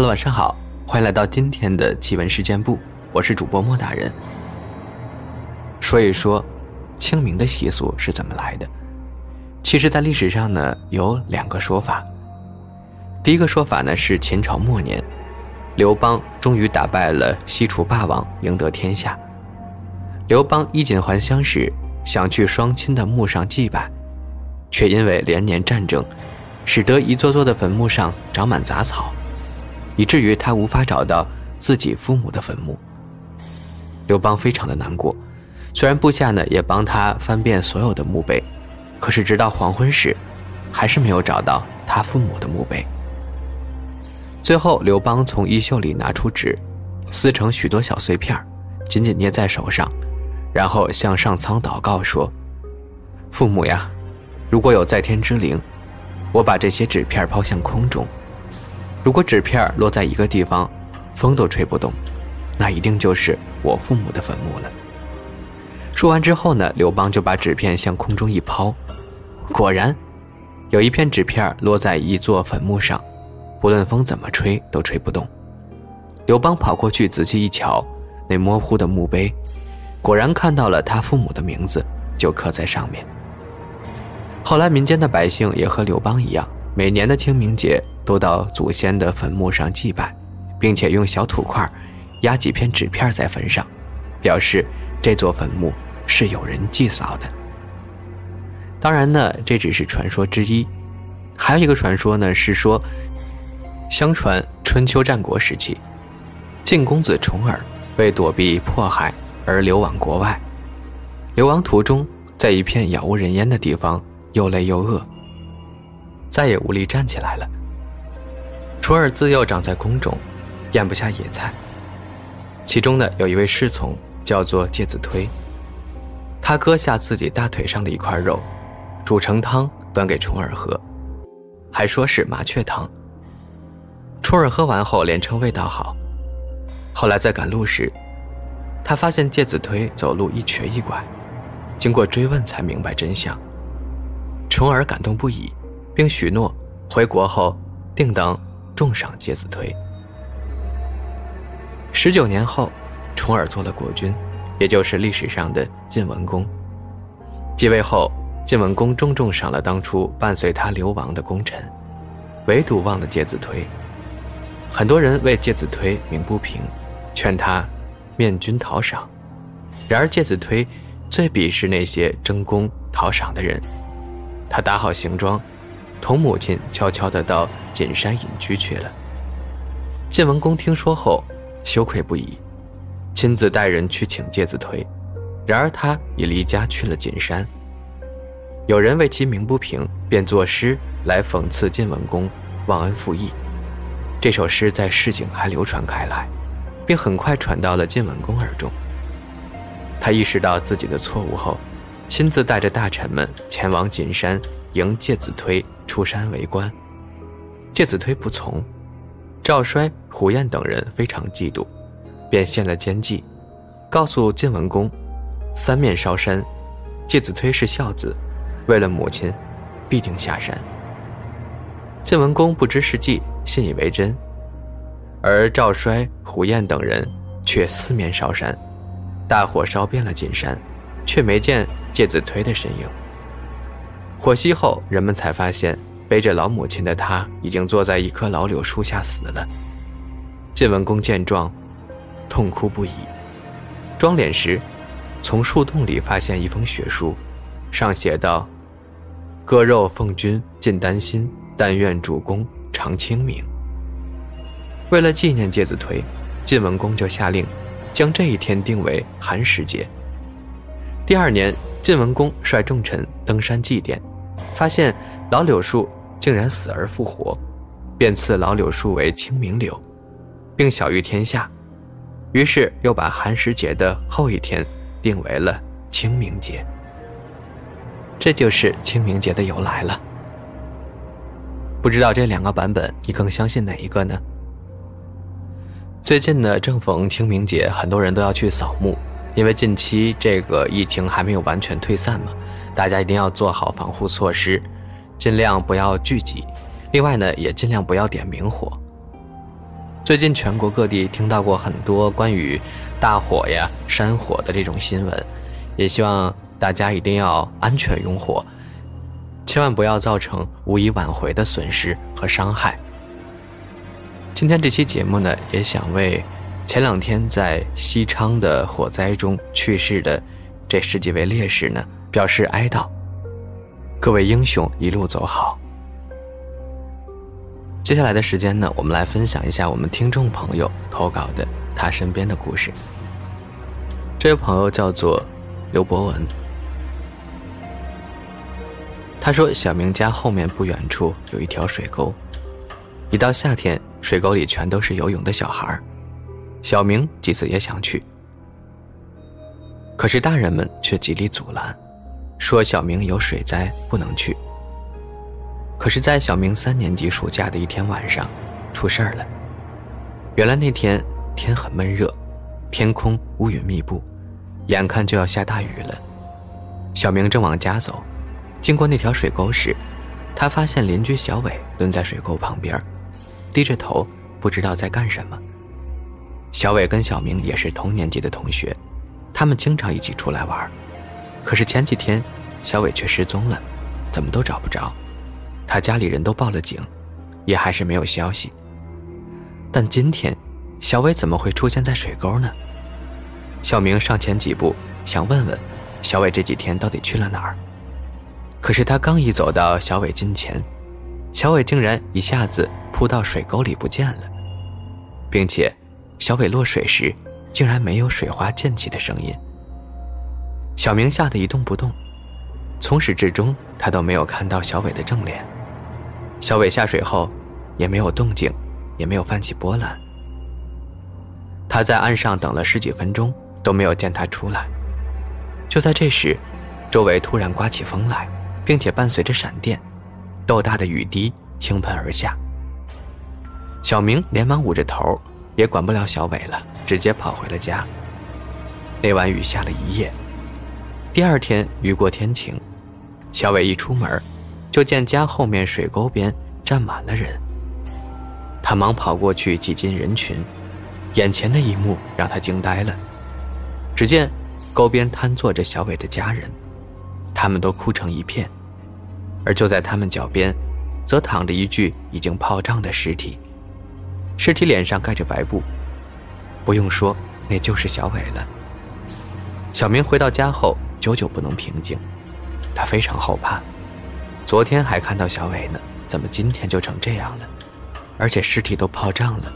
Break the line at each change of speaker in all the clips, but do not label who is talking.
Hello，晚上好，欢迎来到今天的奇闻事件部，我是主播莫大人。说一说清明的习俗是怎么来的？其实，在历史上呢，有两个说法。第一个说法呢是秦朝末年，刘邦终于打败了西楚霸王，赢得天下。刘邦衣锦还乡时，想去双亲的墓上祭拜，却因为连年战争，使得一座座的坟墓上长满杂草。以至于他无法找到自己父母的坟墓。刘邦非常的难过，虽然部下呢也帮他翻遍所有的墓碑，可是直到黄昏时，还是没有找到他父母的墓碑。最后，刘邦从衣袖里拿出纸，撕成许多小碎片，紧紧捏在手上，然后向上苍祷告说：“父母呀，如果有在天之灵，我把这些纸片抛向空中。”如果纸片落在一个地方，风都吹不动，那一定就是我父母的坟墓了。说完之后呢，刘邦就把纸片向空中一抛，果然，有一片纸片落在一座坟墓上，不论风怎么吹都吹不动。刘邦跑过去仔细一瞧，那模糊的墓碑，果然看到了他父母的名字，就刻在上面。后来民间的百姓也和刘邦一样，每年的清明节。都到祖先的坟墓上祭拜，并且用小土块压几片纸片在坟上，表示这座坟墓是有人祭扫的。当然呢，这只是传说之一，还有一个传说呢是说，相传春秋战国时期，晋公子重耳为躲避迫害而流亡国外，流亡途中在一片杳无人烟的地方又累又饿，再也无力站起来了。重耳自幼长在宫中，咽不下野菜。其中呢，有一位侍从叫做介子推，他割下自己大腿上的一块肉，煮成汤端给重耳喝，还说是麻雀汤。重耳喝完后连称味道好。后来在赶路时，他发现介子推走路一瘸一拐，经过追问才明白真相。重耳感动不已，并许诺回国后定当。重赏介子推。十九年后，重耳做了国君，也就是历史上的晋文公。继位后，晋文公重重赏了当初伴随他流亡的功臣，唯独忘了介子推。很多人为介子推鸣不平，劝他面君讨赏。然而介子推最鄙视那些争功讨赏的人，他打好行装。同母亲悄悄地到锦山隐居去了。晋文公听说后，羞愧不已，亲自带人去请介子推。然而他已离家去了锦山。有人为其鸣不平，便作诗来讽刺晋文公忘恩负义。这首诗在市井还流传开来，并很快传到了晋文公耳中。他意识到自己的错误后，亲自带着大臣们前往锦山迎介子推。出山为官，介子推不从，赵衰、胡彦等人非常嫉妒，便献了奸计，告诉晋文公，三面烧山，介子推是孝子，为了母亲，必定下山。晋文公不知是计，信以为真，而赵衰、胡彦等人却四面烧山，大火烧遍了金山，却没见介子推的身影。火熄后，人们才发现，背着老母亲的他已经坐在一棵老柳树下死了。晋文公见状，痛哭不已。装殓时，从树洞里发现一封血书，上写道：“割肉奉君尽丹心，但愿主公常清明。”为了纪念介子推，晋文公就下令，将这一天定为寒食节。第二年，晋文公率众臣登山祭奠。发现老柳树竟然死而复活，便赐老柳树为清明柳，并晓谕天下。于是又把寒食节的后一天定为了清明节。这就是清明节的由来了。不知道这两个版本，你更相信哪一个呢？最近呢，正逢清明节，很多人都要去扫墓，因为近期这个疫情还没有完全退散嘛。大家一定要做好防护措施，尽量不要聚集。另外呢，也尽量不要点明火。最近全国各地听到过很多关于大火呀、山火的这种新闻，也希望大家一定要安全用火，千万不要造成无以挽回的损失和伤害。今天这期节目呢，也想为前两天在西昌的火灾中去世的这十几位烈士呢表示哀悼，各位英雄一路走好。接下来的时间呢，我们来分享一下我们听众朋友投稿的他身边的故事。这位朋友叫做刘博文，他说：“小明家后面不远处有一条水沟，一到夏天，水沟里全都是游泳的小孩小明几次也想去，可是大人们却极力阻拦，说小明有水灾不能去。”可是，在小明三年级暑假的一天晚上，出事儿了。原来那天天很闷热，天空乌云密布，眼看就要下大雨了。小明正往家走，经过那条水沟时，他发现邻居小伟蹲在水沟旁边，低着头，不知道在干什么。小伟跟小明也是同年级的同学，他们经常一起出来玩。可是前几天，小伟却失踪了，怎么都找不着。他家里人都报了警，也还是没有消息。但今天，小伟怎么会出现在水沟呢？小明上前几步，想问问小伟这几天到底去了哪儿。可是他刚一走到小伟近前，小伟竟然一下子扑到水沟里不见了，并且小伟落水时竟然没有水花溅起的声音。小明吓得一动不动，从始至终他都没有看到小伟的正脸。小伟下水后，也没有动静，也没有泛起波澜。他在岸上等了十几分钟，都没有见他出来。就在这时，周围突然刮起风来，并且伴随着闪电，豆大的雨滴倾盆而下。小明连忙捂着头，也管不了小伟了，直接跑回了家。那晚雨下了一夜，第二天雨过天晴，小伟一出门。就见家后面水沟边站满了人，他忙跑过去挤进人群，眼前的一幕让他惊呆了。只见沟边瘫坐着小伟的家人，他们都哭成一片，而就在他们脚边，则躺着一具已经泡胀的尸体，尸体脸上盖着白布，不用说，那就是小伟了。小明回到家后，久久不能平静，他非常后怕。昨天还看到小伟呢，怎么今天就成这样了？而且尸体都泡胀了。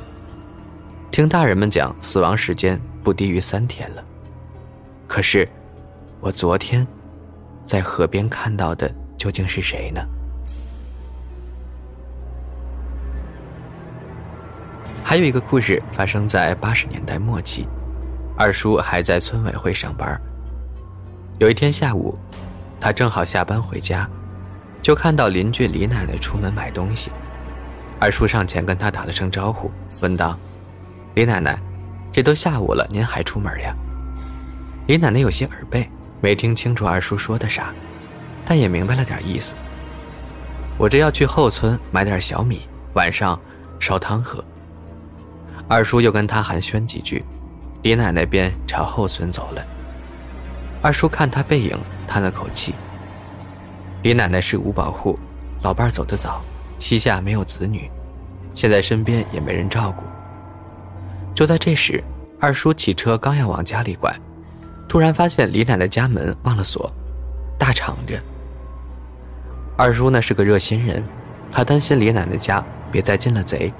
听大人们讲，死亡时间不低于三天了。可是，我昨天在河边看到的究竟是谁呢？还有一个故事发生在八十年代末期，二叔还在村委会上班。有一天下午，他正好下班回家。就看到邻居李奶奶出门买东西，二叔上前跟他打了声招呼，问道：“李奶奶，这都下午了，您还出门呀？”李奶奶有些耳背，没听清楚二叔说的啥，但也明白了点意思。我这要去后村买点小米，晚上烧汤喝。二叔又跟他寒暄几句，李奶奶便朝后村走了。二叔看他背影，叹了口气。李奶奶是五保户，老伴走得早，膝下没有子女，现在身边也没人照顾。就在这时，二叔骑车刚要往家里拐，突然发现李奶奶家门忘了锁，大敞着。二叔呢是个热心人，他担心李奶奶家别再进了贼，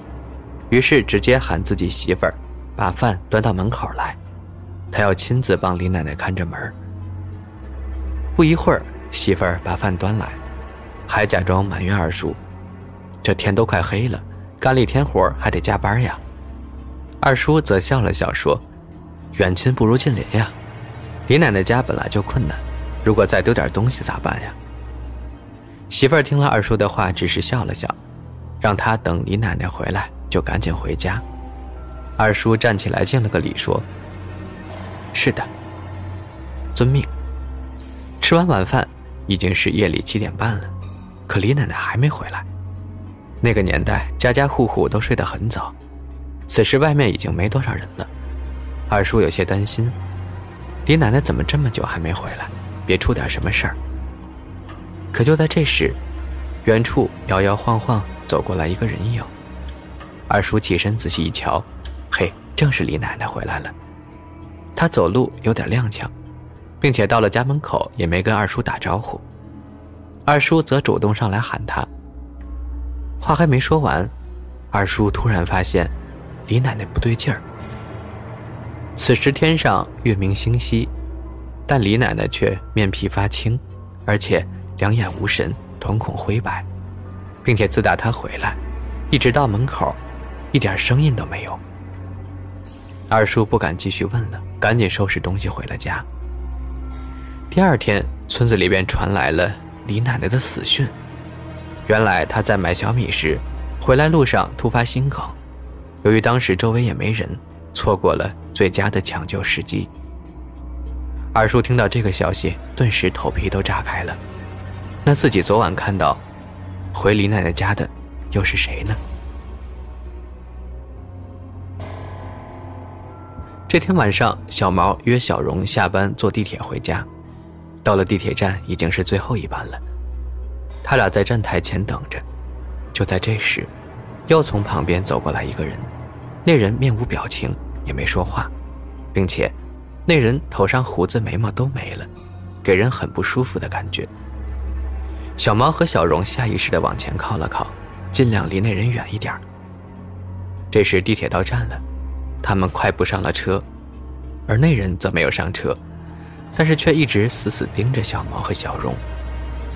于是直接喊自己媳妇儿把饭端到门口来，他要亲自帮李奶奶看着门。不一会儿。媳妇儿把饭端来，还假装埋怨二叔：“这天都快黑了，干了一天活还得加班呀。”二叔则笑了笑说：“远亲不如近邻呀，李奶奶家本来就困难，如果再丢点东西咋办呀？”媳妇儿听了二叔的话，只是笑了笑，让他等李奶奶回来就赶紧回家。二叔站起来敬了个礼说：“是的，遵命。”吃完晚饭。已经是夜里七点半了，可李奶奶还没回来。那个年代，家家户户都睡得很早，此时外面已经没多少人了。二叔有些担心，李奶奶怎么这么久还没回来？别出点什么事儿。可就在这时，远处摇摇晃晃走过来一个人影。二叔起身仔细一瞧，嘿，正是李奶奶回来了。她走路有点踉跄，并且到了家门口也没跟二叔打招呼。二叔则主动上来喊他。话还没说完，二叔突然发现李奶奶不对劲儿。此时天上月明星稀，但李奶奶却面皮发青，而且两眼无神，瞳孔灰白，并且自打她回来，一直到门口，一点声音都没有。二叔不敢继续问了，赶紧收拾东西回了家。第二天，村子里边传来了李奶奶的死讯。原来她在买小米时，回来路上突发心梗，由于当时周围也没人，错过了。最佳的抢救时机。二叔听到这个消息，顿时头皮都炸开了。那自己昨晚看到回李奶奶家的，又是谁呢？这天晚上，小毛约小荣下班坐地铁回家。到了地铁站，已经是最后一班了。他俩在站台前等着。就在这时，又从旁边走过来一个人。那人面无表情。也没说话，并且，那人头上胡子眉毛都没了，给人很不舒服的感觉。小毛和小荣下意识地往前靠了靠，尽量离那人远一点。这时地铁到站了，他们快步上了车，而那人则没有上车，但是却一直死死盯着小毛和小荣，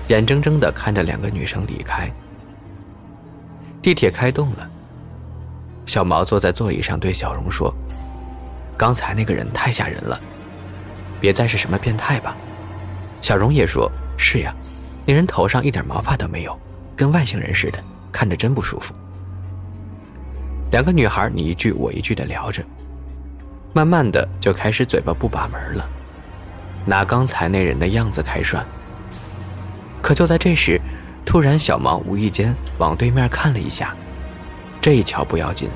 眼睁睁地看着两个女生离开。地铁开动了，小毛坐在座椅上对小荣说。刚才那个人太吓人了，别再是什么变态吧。小荣也说：“是呀，那人头上一点毛发都没有，跟外星人似的，看着真不舒服。”两个女孩你一句我一句的聊着，慢慢的就开始嘴巴不把门了，拿刚才那人的样子开涮。可就在这时，突然小毛无意间往对面看了一下，这一瞧不要紧，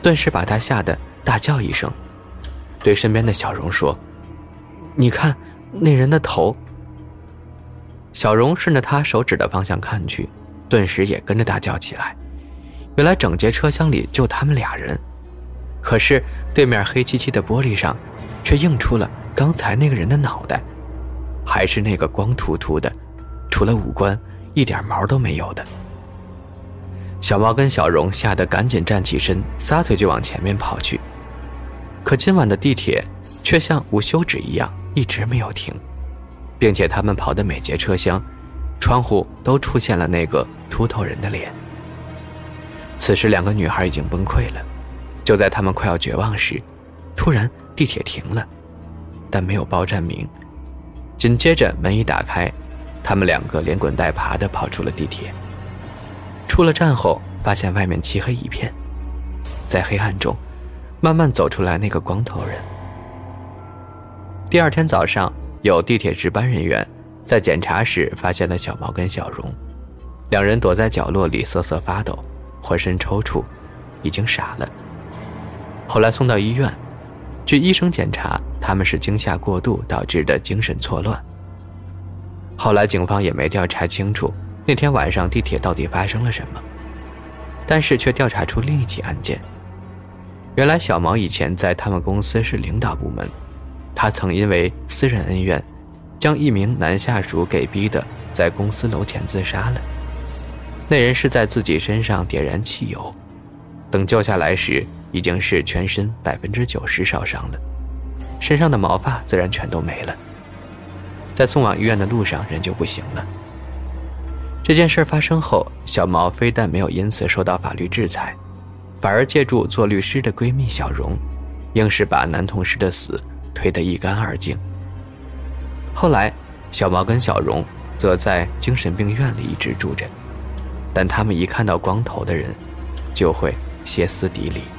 顿时把他吓得大叫一声。对身边的小荣说：“你看，那人的头。”小荣顺着他手指的方向看去，顿时也跟着大叫起来。原来整节车厢里就他们俩人，可是对面黑漆漆的玻璃上，却映出了刚才那个人的脑袋，还是那个光秃秃的，除了五官一点毛都没有的。小猫跟小荣吓得赶紧站起身，撒腿就往前面跑去。可今晚的地铁却像无休止一样一直没有停，并且他们跑的每节车厢，窗户都出现了那个秃头人的脸。此时，两个女孩已经崩溃了。就在他们快要绝望时，突然地铁停了，但没有报站名。紧接着门一打开，他们两个连滚带爬地跑出了地铁。出了站后，发现外面漆黑一片，在黑暗中。慢慢走出来那个光头人。第二天早上，有地铁值班人员在检查时发现了小毛跟小荣，两人躲在角落里瑟瑟发抖，浑身抽搐，已经傻了。后来送到医院，据医生检查，他们是惊吓过度导致的精神错乱。后来警方也没调查清楚那天晚上地铁到底发生了什么，但是却调查出另一起案件。原来小毛以前在他们公司是领导部门，他曾因为私人恩怨，将一名男下属给逼的在公司楼前自杀了。那人是在自己身上点燃汽油，等救下来时已经是全身百分之九十烧伤了，身上的毛发自然全都没了。在送往医院的路上人就不行了。这件事发生后，小毛非但没有因此受到法律制裁。反而借助做律师的闺蜜小荣，硬是把男同事的死推得一干二净。后来，小毛跟小荣则在精神病院里一直住着，但他们一看到光头的人，就会歇斯底里。